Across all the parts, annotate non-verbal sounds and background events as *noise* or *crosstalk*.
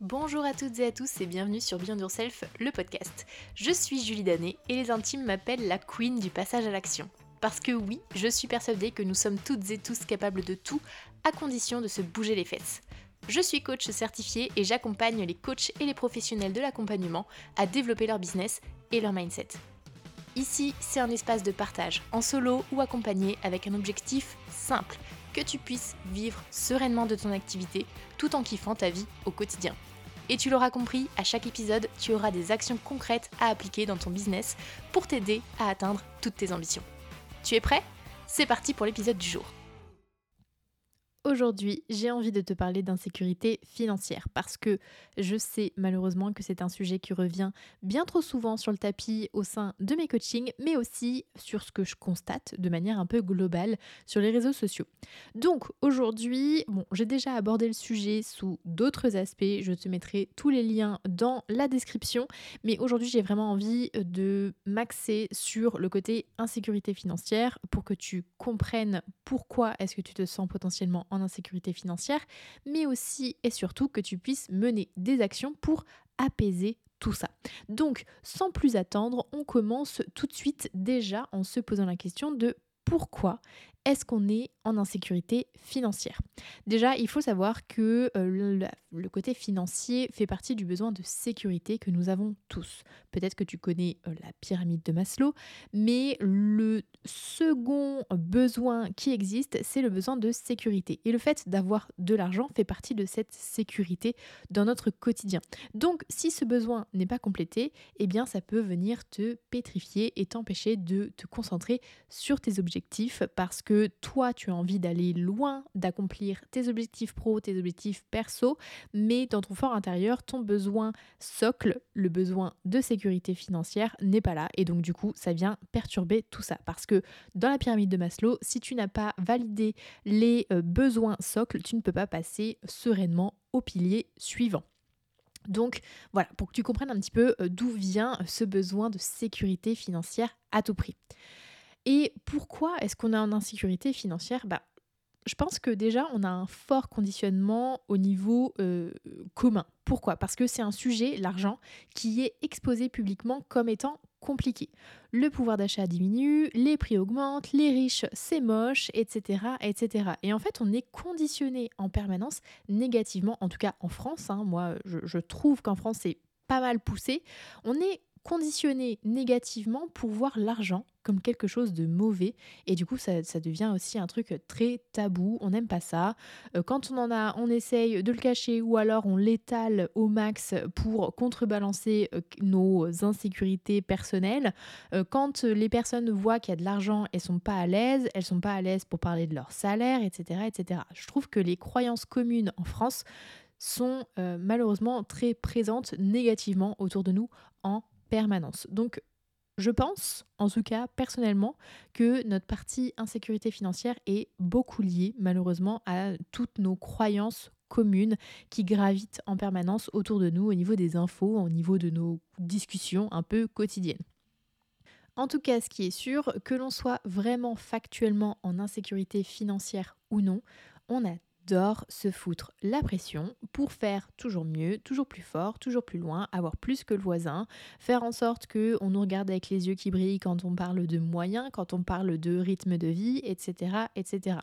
Bonjour à toutes et à tous et bienvenue sur Beyond Yourself, le podcast. Je suis Julie Danet et les intimes m'appellent la queen du passage à l'action. Parce que oui, je suis persuadée que nous sommes toutes et tous capables de tout, à condition de se bouger les fesses. Je suis coach certifié et j'accompagne les coachs et les professionnels de l'accompagnement à développer leur business et leur mindset. Ici, c'est un espace de partage, en solo ou accompagné avec un objectif simple, que tu puisses vivre sereinement de ton activité tout en kiffant ta vie au quotidien. Et tu l'auras compris, à chaque épisode, tu auras des actions concrètes à appliquer dans ton business pour t'aider à atteindre toutes tes ambitions. Tu es prêt? C'est parti pour l'épisode du jour. Aujourd'hui, j'ai envie de te parler d'insécurité financière parce que je sais malheureusement que c'est un sujet qui revient bien trop souvent sur le tapis au sein de mes coachings, mais aussi sur ce que je constate de manière un peu globale sur les réseaux sociaux. Donc aujourd'hui, bon, j'ai déjà abordé le sujet sous d'autres aspects, je te mettrai tous les liens dans la description, mais aujourd'hui j'ai vraiment envie de m'axer sur le côté insécurité financière pour que tu comprennes pourquoi est-ce que tu te sens potentiellement en insécurité financière, mais aussi et surtout que tu puisses mener des actions pour apaiser tout ça. Donc, sans plus attendre, on commence tout de suite déjà en se posant la question de pourquoi est-ce qu'on est en insécurité financière? Déjà, il faut savoir que euh, le, côté financier fait partie du besoin de sécurité que nous avons tous. Peut-être que tu connais euh, la pyramide de Maslow, mais le second besoin qui existe, c'est le besoin de sécurité. Et le fait d'avoir de l'argent fait partie de cette sécurité dans notre quotidien. Donc, si ce besoin n'est pas complété, eh bien, ça peut venir te pétrifier et t'empêcher de te concentrer sur tes objectifs parce que toi, tu as envie d'aller loin, d'accomplir tes objectifs pro, tes objectifs perso, mais dans ton fort intérieur, ton besoin socle, le besoin de sécurité financière n'est pas là. Et donc, du coup, ça vient perturber tout ça. Parce que dans la pyramide de Maslow, si tu n'as pas validé les euh, besoins socles, tu ne peux pas passer sereinement au pilier suivant. Donc voilà, pour que tu comprennes un petit peu euh, d'où vient ce besoin de sécurité financière à tout prix. Et pourquoi est-ce qu'on est en insécurité financière? Bah, je pense que déjà, on a un fort conditionnement au niveau euh, commun. Pourquoi? Parce que c'est un sujet, l'argent, qui est exposé publiquement comme étant compliqué. Le pouvoir d'achat diminue, les prix augmentent, les riches, c'est moche, etc., etc. Et en fait, on est conditionné en permanence négativement, en tout cas en France. Hein. moi, je, trouve qu'en France, c'est pas mal poussé. On est conditionné négativement pour voir l'argent comme quelque chose de mauvais et du coup ça, devient aussi un truc très tabou, on n'aime pas ça. Euh, quand on en a, on essaye de le cacher ou alors on l'étale au max pour contrebalancer euh, nos insécurités personnelles. Euh, quand les personnes voient qu'il y a de l'argent, elles sont pas à l'aise, elles sont pas à l'aise pour parler de leur salaire, etc., etc. Je trouve que les croyances communes en France sont malheureusement très présentes négativement autour de nous en permanence. Donc, je pense, en tout cas personnellement, que notre partie insécurité financière est beaucoup liée malheureusement à toutes nos croyances communes qui gravitent en permanence autour de nous au niveau des infos, au niveau de nos discussions un peu quotidiennes. En tout cas, ce qui est sûr, que l'on soit vraiment factuellement en insécurité financière ou non, on a se foutre la pression pour faire toujours mieux, toujours plus fort, toujours plus loin, avoir plus que le voisin, faire en sorte que on nous regarde avec les yeux qui brillent quand on parle de moyens, quand on parle de rythme de vie, etc., etc.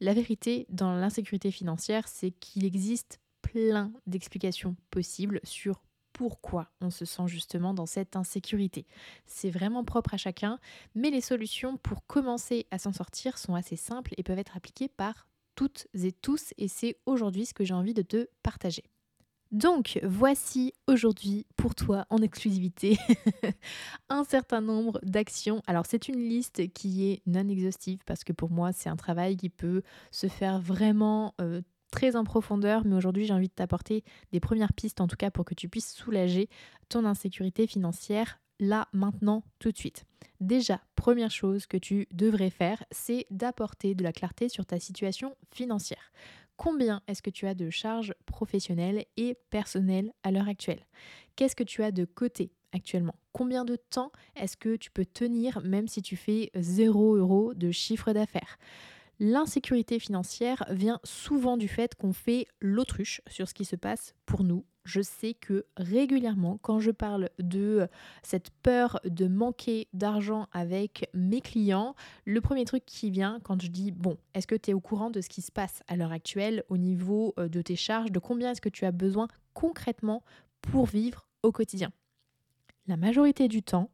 La vérité dans l'insécurité financière, c'est qu'il existe plein d'explications possibles sur pourquoi on se sent justement dans cette insécurité. C'est vraiment propre à chacun, mais les solutions pour commencer à s'en sortir sont assez simples et peuvent être appliquées par toutes et tous et c'est aujourd'hui ce que j'ai envie de te partager. Donc voici aujourd'hui pour toi en exclusivité *laughs* un certain nombre d'actions. Alors c'est une liste qui est non exhaustive parce que pour moi c'est un travail qui peut se faire vraiment euh, très en profondeur, mais aujourd'hui j'ai envie de t'apporter des premières pistes en tout cas pour que tu puisses soulager ton insécurité financière là, maintenant, tout de suite. Déjà, première chose que tu devrais faire, c'est d'apporter de la clarté sur ta situation financière. Combien est-ce que tu as de charges professionnelles et personnelles à l'heure actuelle? Qu'est-ce que tu as de côté actuellement? Combien de temps est-ce que tu peux tenir même si tu fais 0 euros de chiffre d'affaires? L'insécurité financière vient souvent du fait qu'on fait l'autruche sur ce qui se passe pour nous. Je sais que régulièrement, quand je parle de cette peur de manquer d'argent avec mes clients, le premier truc qui vient quand je dis, bon, est-ce que tu es au courant de ce qui se passe à l'heure actuelle au niveau euh, de tes charges, de combien est-ce que tu as besoin concrètement pour vivre au quotidien? La majorité du temps,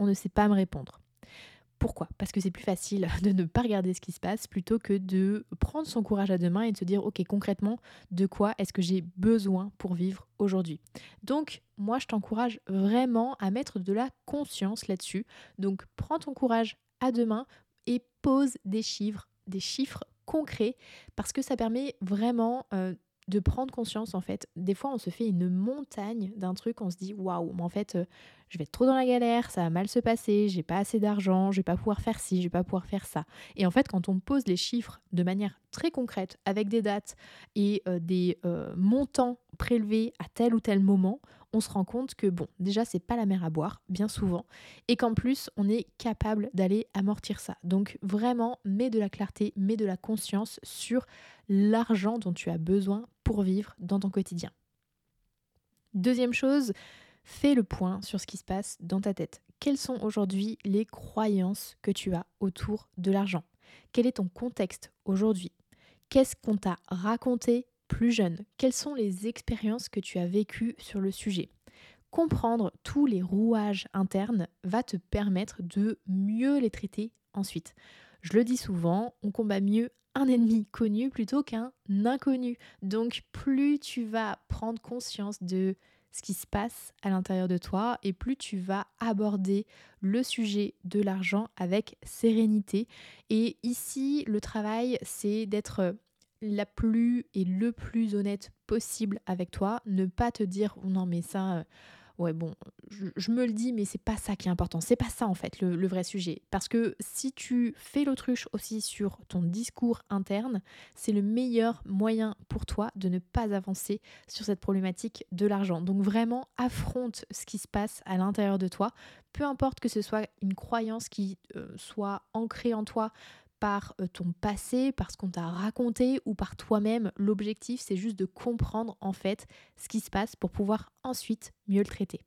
on ne sait pas me répondre. Pourquoi Parce que c'est plus facile *laughs* de ne pas regarder ce qui se passe plutôt que de prendre son courage à deux mains et de se dire ok concrètement de quoi est-ce que j'ai besoin pour vivre aujourd'hui. Donc moi je t'encourage vraiment à mettre de la conscience là-dessus. Donc prends ton courage à deux mains et pose des chiffres, des chiffres concrets parce que ça permet vraiment euh, de prendre conscience en fait. Des fois, on se fait une montagne d'un truc, on se dit waouh, mais en fait, euh, je vais être trop dans la galère, ça va mal se passer, j'ai pas assez d'argent, je vais pas pouvoir faire ci, je vais pas pouvoir faire ça. Et en fait, quand on pose les chiffres de manière très concrète, avec des dates et euh, des euh, montants prélevés à tel ou tel moment, on se rend compte que bon, déjà c'est pas la mer à boire, bien souvent, et qu'en plus on est capable d'aller amortir ça. Donc vraiment, mets de la clarté, mets de la conscience sur l'argent dont tu as besoin pour vivre dans ton quotidien. Deuxième chose, fais le point sur ce qui se passe dans ta tête. Quelles sont aujourd'hui les croyances que tu as autour de l'argent? Quel est ton contexte aujourd'hui? Qu'est-ce qu'on t'a raconté plus jeune Quelles sont les expériences que tu as vécues sur le sujet? Comprendre tous les rouages internes va te permettre de mieux les traiter ensuite. Je le dis souvent, on combat mieux un ennemi connu plutôt qu'un inconnu. Donc plus tu vas prendre conscience de ce qui se passe à l'intérieur de toi et plus tu vas aborder le sujet de l'argent avec sérénité. Et ici, le travail, c'est d'être la plus et le plus honnête possible avec toi, ne pas te dire oh non mais ça euh, ouais bon je, me le dis mais c'est pas ça qui est important. C'est pas ça en fait le, vrai sujet. Parce que si tu fais l'autruche aussi sur ton discours interne c'est le meilleur moyen pour toi de ne pas avancer sur cette problématique de l'argent. Donc vraiment affronte ce qui se passe à l'intérieur de toi. Peu importe que ce soit une croyance qui euh, soit ancrée en toi par euh, ton passé, par ce qu'on t'a raconté ou par toi-même. L'objectif, c'est juste de comprendre en fait ce qui se passe pour pouvoir ensuite mieux le traiter.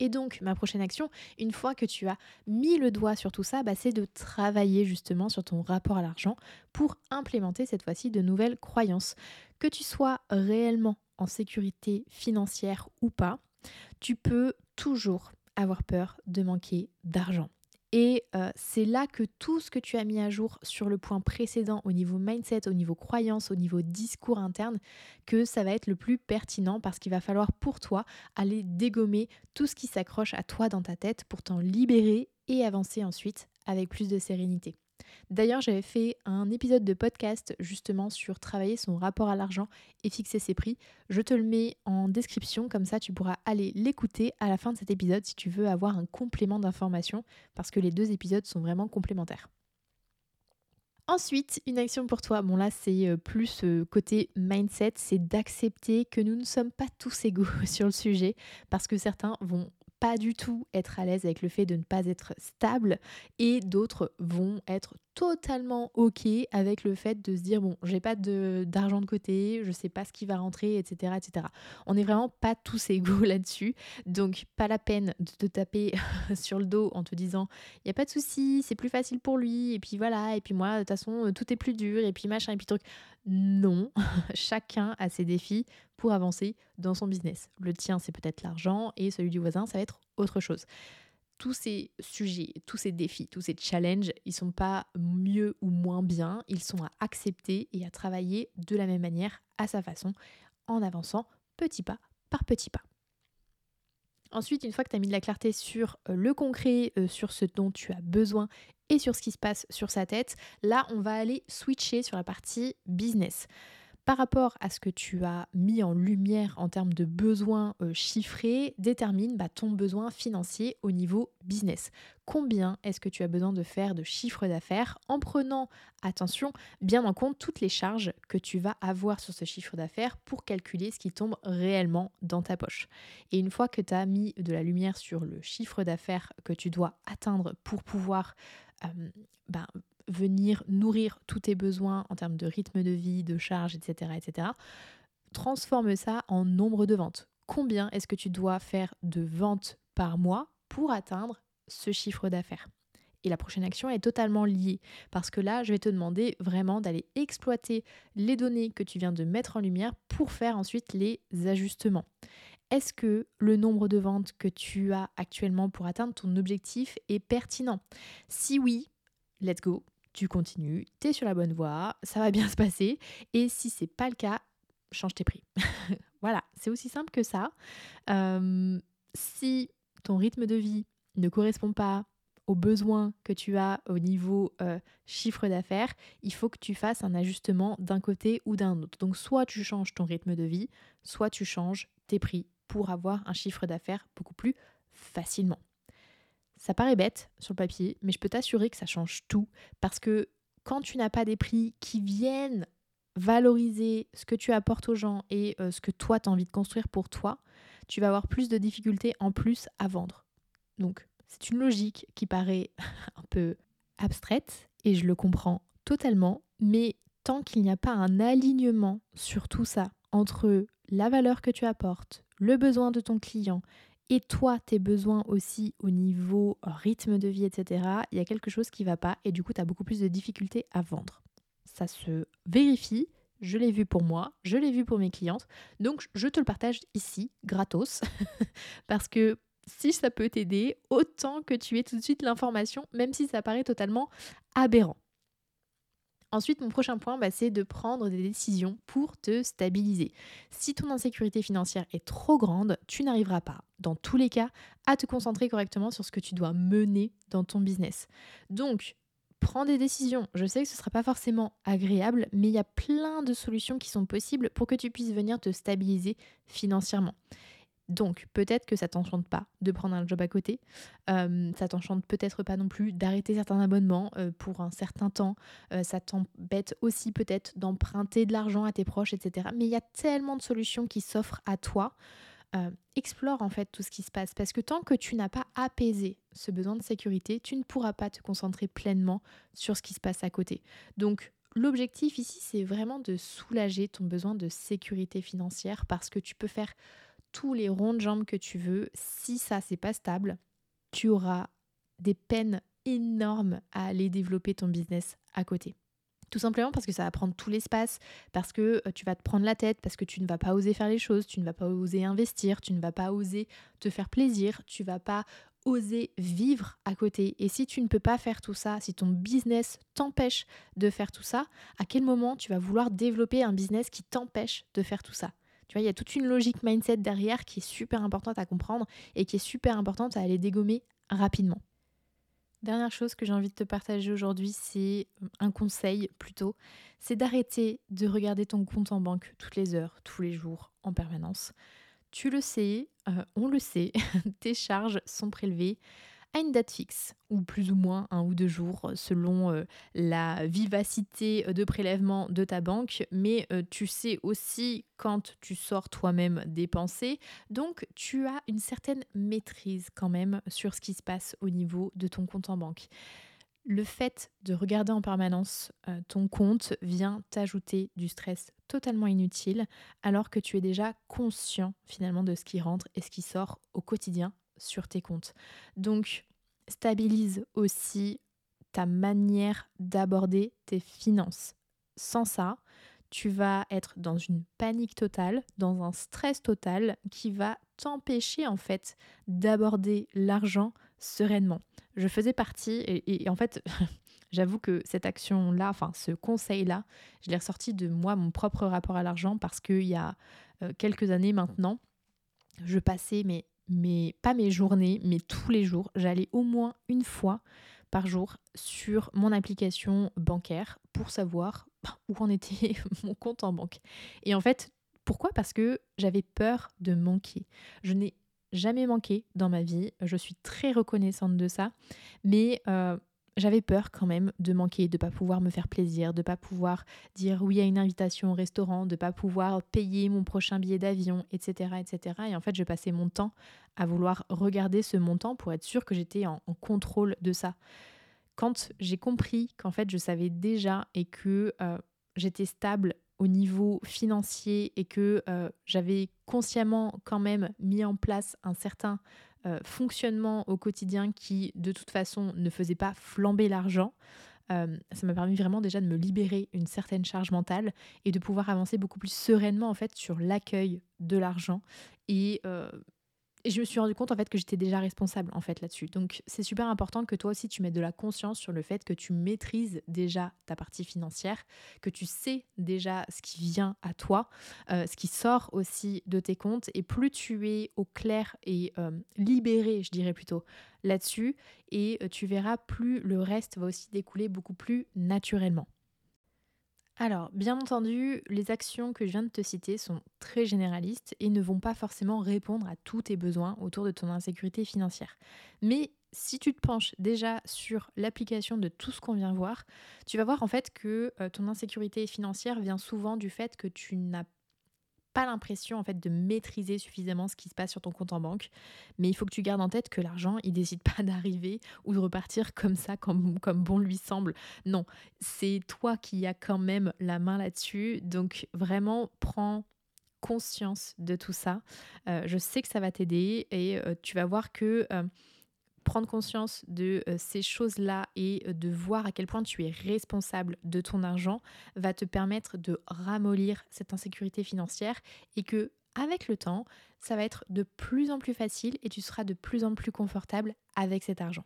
Et donc, ma prochaine action, une fois que tu as mis le doigt sur tout ça, bah, c'est de travailler justement sur ton rapport à l'argent pour implémenter cette fois-ci de nouvelles croyances. Que tu sois réellement en sécurité financière ou pas, tu peux toujours avoir peur de manquer d'argent. Et euh, c'est là que tout ce que tu as mis à jour sur le point précédent au niveau mindset, au niveau croyance, au niveau discours interne, que ça va être le plus pertinent parce qu'il va falloir pour toi aller dégommer tout ce qui s'accroche à toi dans ta tête pour t'en libérer et avancer ensuite avec plus de sérénité. D'ailleurs, j'avais fait un épisode de podcast justement sur travailler son rapport à l'argent et fixer ses prix. Je te le mets en description, comme ça tu pourras aller l'écouter à la fin de cet épisode si tu veux avoir un complément d'information, parce que les deux épisodes sont vraiment complémentaires. Ensuite, une action pour toi, bon là c'est euh, plus euh, côté mindset, c'est d'accepter que nous ne sommes pas tous égaux *laughs* sur le sujet parce que certains vont pas du tout être à l'aise avec le fait de ne pas être stable et d'autres vont être totalement ok avec le fait de se dire bon j'ai pas d'argent de, côté je sais pas ce qui va rentrer etc etc on n'est vraiment pas tous égaux *laughs* là-dessus. Donc pas la peine de te taper *laughs* sur le dos en te disant il y a pas de souci c'est plus facile pour lui et puis voilà et puis moi de toute façon tout est plus dur et puis machin et puis truc non *laughs* chacun a ses défis pour avancer dans son business. Le tien c'est peut-être l'argent et celui du voisin ça va être autre chose. Tous ces sujets, tous ces défis, tous ces challenges, ils sont pas mieux ou moins bien, ils sont à accepter et à travailler de la même manière, à sa façon, en avançant petit pas par petit pas. Ensuite, une fois que tu as mis de la clarté sur euh, le concret, euh, sur ce dont tu as besoin et sur ce qui se passe sur sa tête, là, on va aller switcher sur la partie business par rapport à ce que tu as mis en lumière en termes de besoins euh, chiffrés, détermine bah, ton besoin financier au niveau business. Combien est-ce que tu as besoin de faire de chiffre d'affaires en prenant, attention, bien en compte toutes les charges que tu vas avoir sur ce chiffre d'affaires pour calculer ce qui tombe réellement dans ta poche. Et une fois que tu as mis de la lumière sur le chiffre d'affaires que tu dois atteindre pour pouvoir euh, bah, venir nourrir tous tes besoins en termes de rythme de vie, de charge, etc., etc., transforme ça en nombre de ventes. Combien est-ce que tu dois faire de ventes par mois pour atteindre ce chiffre d'affaires? Et la prochaine action est totalement liée parce que là, je vais te demander vraiment d'aller exploiter les données que tu viens de mettre en lumière pour faire ensuite les ajustements. Est-ce que le nombre de ventes que tu as actuellement pour atteindre ton objectif est pertinent? Si oui, let's go, tu continues, tu es sur la bonne voie, ça va bien *laughs* se passer. Et si c'est pas le cas, change tes prix. *laughs* voilà, c'est aussi simple que ça. Euh, si ton rythme de vie ne correspond pas aux besoins que tu as au niveau euh, chiffre d'affaires, il faut que tu fasses un ajustement d'un côté ou d'un autre. Donc soit tu changes ton rythme de vie, soit tu changes tes prix pour avoir un chiffre d'affaires beaucoup plus facilement. Ça paraît bête sur le papier, mais je peux t'assurer que ça change tout parce que quand tu n'as pas des prix qui viennent valoriser ce que tu apportes aux gens et euh, ce que toi tu as envie de construire pour toi, tu vas avoir plus de difficultés en plus à vendre. Donc c'est une logique qui paraît *laughs* un peu abstraite et je le comprends totalement, mais tant qu'il n'y a pas un alignement sur tout ça entre la valeur que tu apportes, le besoin de ton client et toi, tes besoins aussi au niveau rythme de vie, etc., il y a quelque chose qui ne va pas et du coup, tu as beaucoup plus de difficultés à vendre. Ça se vérifie, je l'ai vu pour moi, je l'ai vu pour mes clientes, donc je te le partage ici, gratos, *laughs* parce que si ça peut t'aider, autant que tu aies tout de suite l'information, même si ça paraît totalement aberrant. Ensuite, mon prochain point, bah, c'est de prendre des décisions pour te stabiliser. Si ton insécurité financière est trop grande, tu n'arriveras pas, dans tous les cas, à te concentrer correctement sur ce que tu dois mener dans ton business. Donc, prends des décisions. Je sais que ce ne sera pas forcément agréable, mais il y a plein de solutions qui sont possibles pour que tu puisses venir te stabiliser financièrement. Donc, peut-être que ça t'enchante pas de prendre un job à côté. Euh, ça t'enchante peut-être pas non plus d'arrêter certains abonnements euh, pour un certain temps. Euh, ça t'embête aussi peut-être d'emprunter de l'argent à tes proches, etc. Mais il y a tellement de solutions qui s'offrent à toi. explore en fait tout ce qui se passe parce que tant que tu n'as pas apaisé ce besoin de sécurité, tu ne pourras pas te concentrer pleinement sur ce qui se passe à côté. Donc, l'objectif ici, c'est vraiment de soulager ton besoin de sécurité financière parce que tu peux faire tous les ronds de jambes que tu veux, si ça c'est pas stable, tu auras des peines énormes à aller développer ton business à côté. Tout simplement parce que ça va prendre tout l'espace, parce que euh, tu vas te prendre la tête, parce que tu ne vas pas oser faire les choses, tu ne vas pas oser investir, tu ne vas pas oser te faire plaisir, tu vas pas oser vivre à côté. Et si tu ne peux pas faire tout ça, si ton business t'empêche de faire tout ça, à quel moment tu vas vouloir développer un business qui t'empêche de faire tout ça? Tu vois, il y a toute une logique mindset derrière qui est super importante à comprendre et qui est super importante à aller dégommer rapidement. Dernière chose que j'ai envie de te partager aujourd'hui, c'est un conseil plutôt, c'est d'arrêter de regarder ton compte en banque toutes les heures, tous les jours, en permanence. Tu le sais, euh, on le sait, *laughs* tes charges sont prélevées à une date fixe, ou plus ou moins un ou deux jours selon euh, la vivacité de prélèvement de ta banque, mais euh, tu sais aussi quand tu sors toi-même dépenser, donc tu as une certaine maîtrise quand même sur ce qui se passe au niveau de ton compte en banque. Le fait de regarder en permanence euh, ton compte vient t'ajouter du stress totalement inutile alors que tu es déjà conscient finalement de ce qui rentre et ce qui sort au quotidien sur tes comptes. Donc, stabilise aussi ta manière d'aborder tes finances. Sans ça, tu vas être dans une panique totale, dans un stress total qui va t'empêcher en fait d'aborder l'argent sereinement. Je faisais partie et, en fait *laughs* j'avoue que cette action-là, enfin ce conseil-là, je l'ai ressorti de moi, mon propre rapport à l'argent parce qu'il y a euh, quelques années maintenant, je passais mais mais pas mes journées, mais tous les jours. J'allais au moins une fois par jour sur mon application bancaire pour savoir bah, où en était *laughs* mon compte en banque. Et en fait, pourquoi? Parce que j'avais peur de manquer. Je n'ai jamais manqué dans ma vie. Je suis très reconnaissante de ça. Mais euh, j'avais peur quand même de manquer, de pas pouvoir me faire plaisir, de pas pouvoir dire oui à une invitation au restaurant, de pas pouvoir payer mon prochain billet d'avion, etc., etc. Et en fait, je passais mon temps à vouloir regarder ce montant pour être sûre que j'étais en, contrôle de ça. quand j'ai compris qu'en fait je savais déjà et que euh, j'étais stable au niveau financier et que euh, j'avais consciemment quand même mis en place un certain euh, fonctionnement au quotidien qui de toute façon ne faisait pas flamber l'argent, ça m'a permis vraiment déjà de me libérer une certaine charge mentale et de pouvoir avancer beaucoup plus sereinement en fait sur l'accueil de l'argent et et je me suis rendu compte en fait que j'étais déjà responsable en fait là-dessus. Donc c'est super important que toi aussi tu mettes de la conscience sur le fait que tu maîtrises déjà ta partie financière, que tu sais déjà ce qui vient à toi, euh, ce qui sort aussi de tes comptes. Et plus tu es au clair et euh, libéré, je dirais plutôt, là-dessus, et euh, tu verras plus le reste va aussi découler beaucoup plus naturellement. Alors, bien entendu, les actions que je viens de te citer sont très généralistes et ne vont pas forcément répondre à tous tes besoins autour de ton insécurité financière. Mais si tu te penches déjà sur l'application de tout ce qu'on vient voir, tu vas voir en fait que euh, ton insécurité financière vient souvent du fait que tu n'as l'impression en fait de maîtriser suffisamment ce qui se passe sur ton compte en banque. Mais il faut que tu gardes en tête que l'argent, il décide pas *laughs* d'arriver ou de repartir comme ça, comme, comme bon lui semble. Non, c'est toi qui as quand même la main là-dessus. Donc vraiment, prends conscience de tout ça. Euh, je sais que ça va t'aider et euh, tu vas voir que euh, prendre conscience de euh, ces choses-là et euh, de voir à quel point tu es responsable de ton argent va te permettre de ramollir cette insécurité financière et que avec le temps, ça va être de plus en plus facile et tu seras de plus en plus confortable avec cet argent.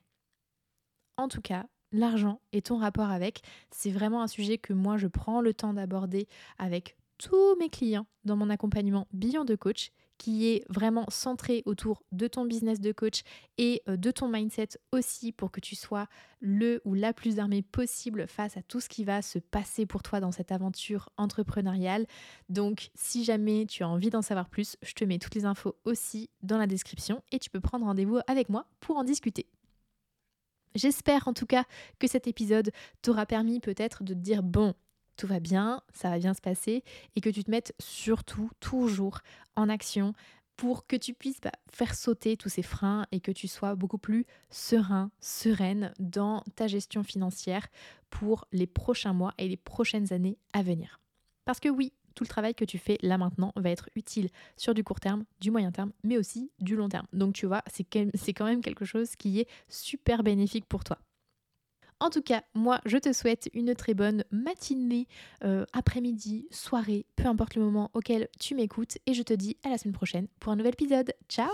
En tout cas, l'argent et ton rapport avec, c'est vraiment un sujet que moi je prends le temps d'aborder avec tous mes clients dans mon accompagnement Beyond de Coach qui est vraiment centré autour de ton business de coach et euh, de ton mindset aussi pour que tu sois le ou la plus armée possible face à tout ce qui va se passer pour toi dans cette aventure entrepreneuriale. Donc si jamais tu as envie d'en savoir plus, je te mets toutes les infos aussi dans la description et tu peux prendre rendez-vous avec moi pour en discuter. J'espère en tout cas que cet épisode t'aura permis peut-être de te dire bon, tout va bien, ça va bien se passer, et que tu te mettes surtout toujours en action pour que tu puisses bah, faire sauter tous ces freins et que tu sois beaucoup plus serein, sereine dans ta gestion financière pour les prochains mois et les prochaines années à venir. Parce que oui, tout le travail que tu fais là maintenant va être utile sur du court terme, du moyen terme, mais aussi du long terme. Donc tu vois, c'est quand même quelque chose qui est super bénéfique pour toi. En tout cas, moi, je te souhaite une très bonne matinée, euh, après-midi, soirée, peu importe le moment auquel tu m'écoutes. Et je te dis à la semaine prochaine pour un nouvel épisode. Ciao